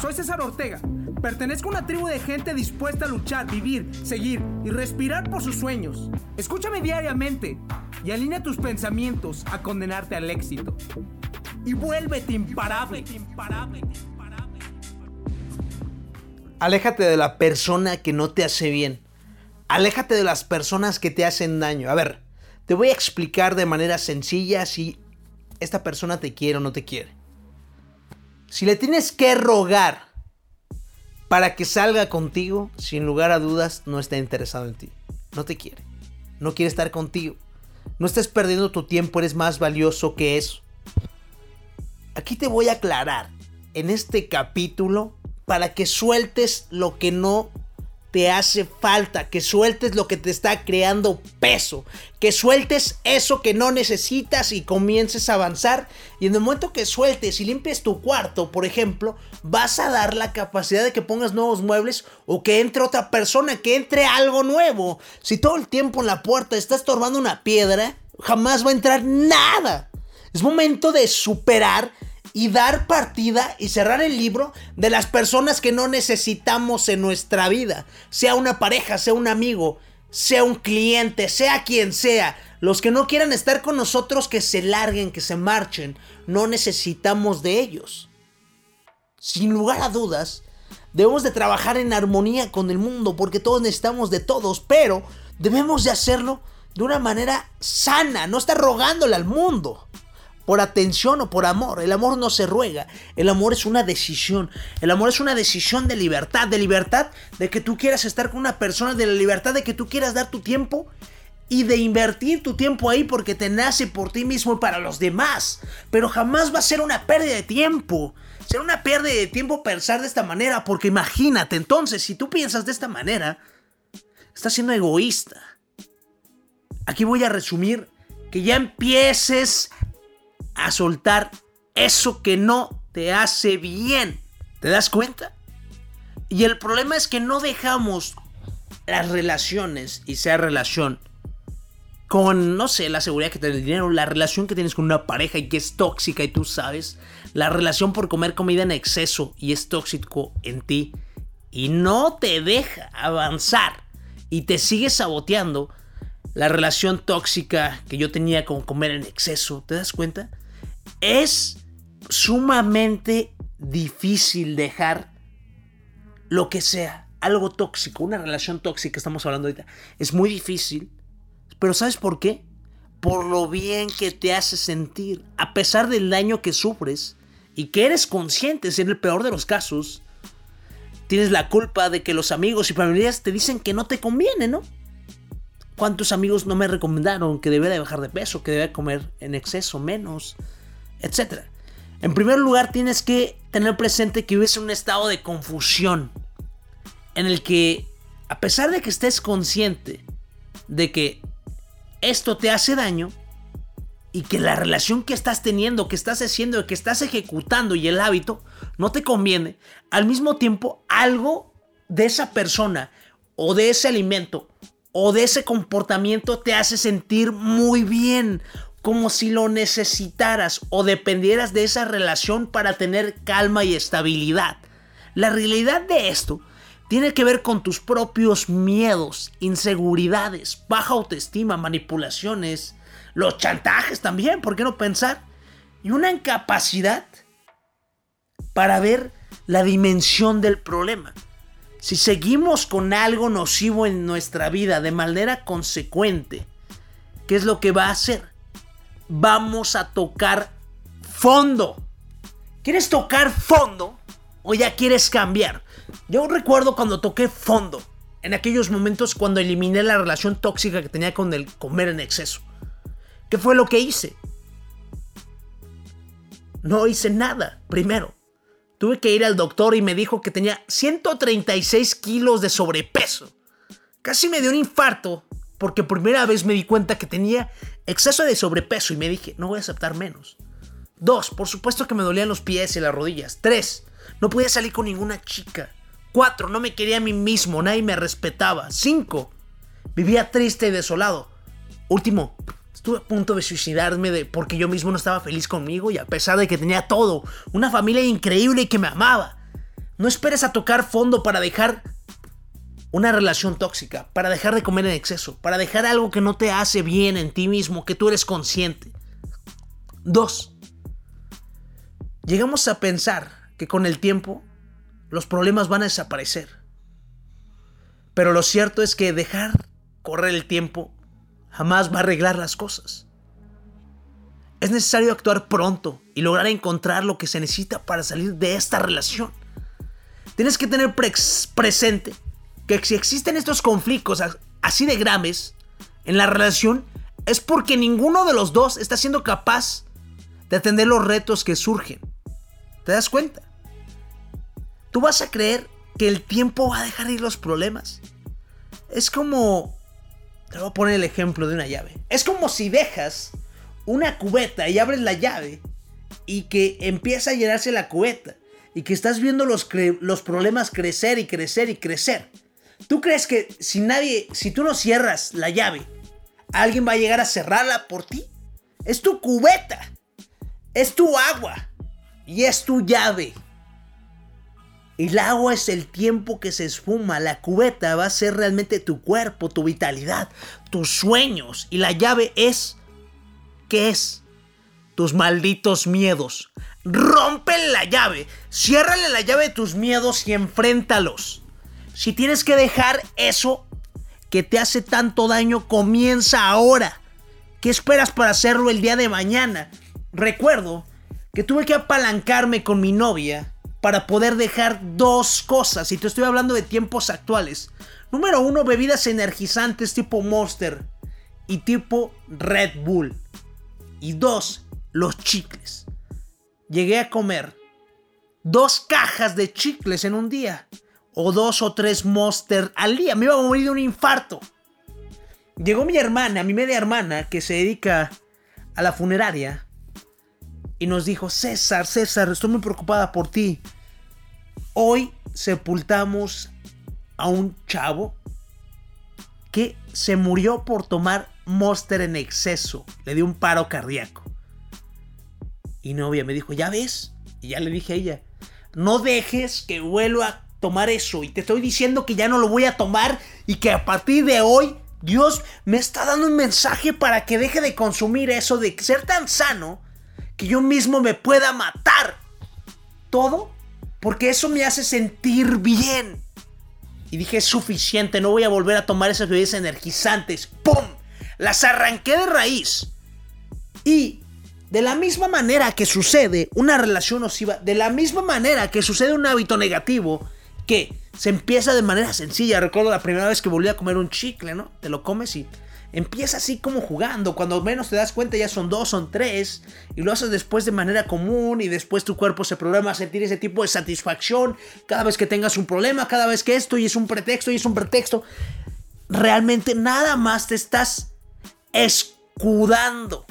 Soy César Ortega. Pertenezco a una tribu de gente dispuesta a luchar, vivir, seguir y respirar por sus sueños. Escúchame diariamente y alinea tus pensamientos a condenarte al éxito. Y vuélvete imparable. Aléjate de la persona que no te hace bien. Aléjate de las personas que te hacen daño. A ver, te voy a explicar de manera sencilla si esta persona te quiere o no te quiere. Si le tienes que rogar para que salga contigo, sin lugar a dudas, no está interesado en ti. No te quiere. No quiere estar contigo. No estés perdiendo tu tiempo, eres más valioso que eso. Aquí te voy a aclarar en este capítulo para que sueltes lo que no te hace falta, que sueltes lo que te está creando peso, que sueltes eso que no necesitas y comiences a avanzar. Y en el momento que sueltes y limpies tu cuarto, por ejemplo, vas a dar la capacidad de que pongas nuevos muebles o que entre otra persona, que entre algo nuevo. Si todo el tiempo en la puerta estás estorbando una piedra, jamás va a entrar nada. Es momento de superar y dar partida y cerrar el libro de las personas que no necesitamos en nuestra vida. Sea una pareja, sea un amigo, sea un cliente, sea quien sea. Los que no quieran estar con nosotros, que se larguen, que se marchen. No necesitamos de ellos. Sin lugar a dudas, debemos de trabajar en armonía con el mundo porque todos necesitamos de todos, pero debemos de hacerlo de una manera sana, no estar rogándole al mundo por atención o por amor. El amor no se ruega, el amor es una decisión. El amor es una decisión de libertad, de libertad de que tú quieras estar con una persona, de la libertad de que tú quieras dar tu tiempo y de invertir tu tiempo ahí porque te nace por ti mismo y para los demás. Pero jamás va a ser una pérdida de tiempo. Será una pérdida de tiempo pensar de esta manera porque imagínate entonces, si tú piensas de esta manera, estás siendo egoísta. Aquí voy a resumir que ya empieces a soltar eso que no te hace bien. ¿Te das cuenta? Y el problema es que no dejamos las relaciones, y sea relación con, no sé, la seguridad que te el dinero, la relación que tienes con una pareja y que es tóxica y tú sabes, la relación por comer comida en exceso y es tóxico en ti y no te deja avanzar y te sigue saboteando la relación tóxica que yo tenía con comer en exceso, ¿te das cuenta? Es sumamente difícil dejar lo que sea, algo tóxico, una relación tóxica, estamos hablando ahorita. Es muy difícil, pero ¿sabes por qué? Por lo bien que te hace sentir, a pesar del daño que sufres y que eres consciente, en el peor de los casos, tienes la culpa de que los amigos y familiares te dicen que no te conviene, ¿no? ¿Cuántos amigos no me recomendaron que debería bajar de peso, que debería comer en exceso menos? Etc. En primer lugar, tienes que tener presente que vives en un estado de confusión en el que, a pesar de que estés consciente de que esto te hace daño y que la relación que estás teniendo, que estás haciendo, que estás ejecutando y el hábito no te conviene, al mismo tiempo algo de esa persona o de ese alimento o de ese comportamiento te hace sentir muy bien como si lo necesitaras o dependieras de esa relación para tener calma y estabilidad. La realidad de esto tiene que ver con tus propios miedos, inseguridades, baja autoestima, manipulaciones, los chantajes también, ¿por qué no pensar? Y una incapacidad para ver la dimensión del problema. Si seguimos con algo nocivo en nuestra vida de manera consecuente, ¿qué es lo que va a hacer? Vamos a tocar fondo. ¿Quieres tocar fondo o ya quieres cambiar? Yo recuerdo cuando toqué fondo, en aquellos momentos cuando eliminé la relación tóxica que tenía con el comer en exceso. ¿Qué fue lo que hice? No hice nada, primero. Tuve que ir al doctor y me dijo que tenía 136 kilos de sobrepeso. Casi me dio un infarto porque primera vez me di cuenta que tenía exceso de sobrepeso y me dije, no voy a aceptar menos. Dos, por supuesto que me dolían los pies y las rodillas. Tres, no podía salir con ninguna chica. Cuatro, no me quería a mí mismo, nadie me respetaba. Cinco, vivía triste y desolado. Último, estuve a punto de suicidarme de, porque yo mismo no estaba feliz conmigo y a pesar de que tenía todo, una familia increíble y que me amaba. No esperes a tocar fondo para dejar una relación tóxica, para dejar de comer en exceso, para dejar algo que no te hace bien en ti mismo, que tú eres consciente. Dos, llegamos a pensar que con el tiempo los problemas van a desaparecer. Pero lo cierto es que dejar correr el tiempo jamás va a arreglar las cosas. Es necesario actuar pronto y lograr encontrar lo que se necesita para salir de esta relación. Tienes que tener presente que si existen estos conflictos así de graves en la relación, es porque ninguno de los dos está siendo capaz de atender los retos que surgen. ¿Te das cuenta? Tú vas a creer que el tiempo va a dejar ir los problemas. Es como... Te voy a poner el ejemplo de una llave. Es como si dejas una cubeta y abres la llave y que empieza a llenarse la cubeta y que estás viendo los, los problemas crecer y crecer y crecer. ¿Tú crees que si nadie, si tú no cierras la llave, alguien va a llegar a cerrarla por ti? Es tu cubeta, es tu agua y es tu llave. El agua es el tiempo que se esfuma, la cubeta va a ser realmente tu cuerpo, tu vitalidad, tus sueños y la llave es... ¿Qué es? Tus malditos miedos. Rompe la llave, ciérrale la llave de tus miedos y enfréntalos. Si tienes que dejar eso que te hace tanto daño, comienza ahora. ¿Qué esperas para hacerlo el día de mañana? Recuerdo que tuve que apalancarme con mi novia para poder dejar dos cosas. Y te estoy hablando de tiempos actuales. Número uno, bebidas energizantes tipo Monster y tipo Red Bull. Y dos, los chicles. Llegué a comer dos cajas de chicles en un día. O dos o tres Monster al día. Me iba a morir de un infarto. Llegó mi hermana, mi media hermana, que se dedica a la funeraria. Y nos dijo, César, César, estoy muy preocupada por ti. Hoy sepultamos a un chavo que se murió por tomar Monster en exceso. Le dio un paro cardíaco. Y novia me dijo, ¿ya ves? Y ya le dije a ella, no dejes que vuelva tomar eso. Y te estoy diciendo que ya no lo voy a tomar y que a partir de hoy Dios me está dando un mensaje para que deje de consumir eso, de ser tan sano, que yo mismo me pueda matar. Todo porque eso me hace sentir bien. Y dije, es suficiente, no voy a volver a tomar esas bebidas energizantes. ¡Pum! Las arranqué de raíz. Y de la misma manera que sucede una relación nociva, de la misma manera que sucede un hábito negativo, que se empieza de manera sencilla. Recuerdo la primera vez que volví a comer un chicle, ¿no? Te lo comes y Empieza así como jugando, cuando menos te das cuenta ya son dos, son tres, y lo haces después de manera común y después tu cuerpo se programa a sentir ese tipo de satisfacción cada vez que tengas un problema, cada vez que esto y es un pretexto y es un pretexto. Realmente nada más te estás escudando,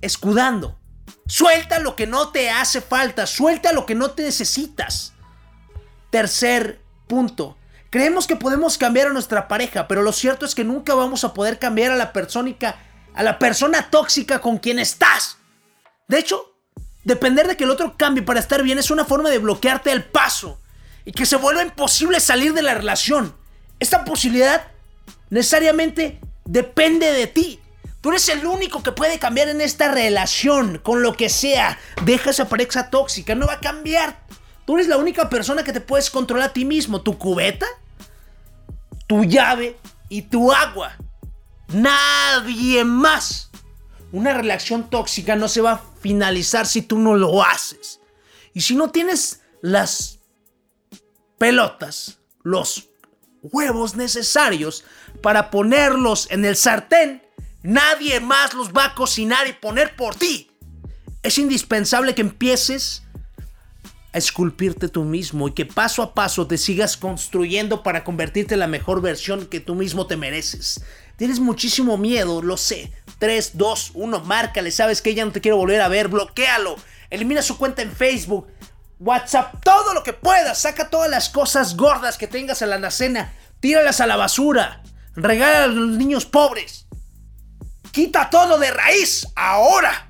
escudando. Suelta lo que no te hace falta, suelta lo que no te necesitas. Tercer punto, Creemos que podemos cambiar a nuestra pareja, pero lo cierto es que nunca vamos a poder cambiar a la persónica, a la persona tóxica con quien estás. De hecho, depender de que el otro cambie para estar bien es una forma de bloquearte el paso y que se vuelva imposible salir de la relación. Esta posibilidad necesariamente depende de ti. Tú eres el único que puede cambiar en esta relación, con lo que sea. Deja esa pareja tóxica, no va a cambiar. Tú eres la única persona que te puedes controlar a ti mismo. Tu cubeta, tu llave y tu agua. Nadie más. Una relación tóxica no se va a finalizar si tú no lo haces. Y si no tienes las pelotas, los huevos necesarios para ponerlos en el sartén, nadie más los va a cocinar y poner por ti. Es indispensable que empieces a esculpirte tú mismo y que paso a paso te sigas construyendo para convertirte en la mejor versión que tú mismo te mereces. Tienes muchísimo miedo, lo sé. 3, 2, 1, márcale, sabes que ya no te quiero volver a ver, bloquealo. Elimina su cuenta en Facebook, WhatsApp, todo lo que puedas. Saca todas las cosas gordas que tengas en la alacena, tíralas a la basura. Regala a los niños pobres. Quita todo de raíz, ahora.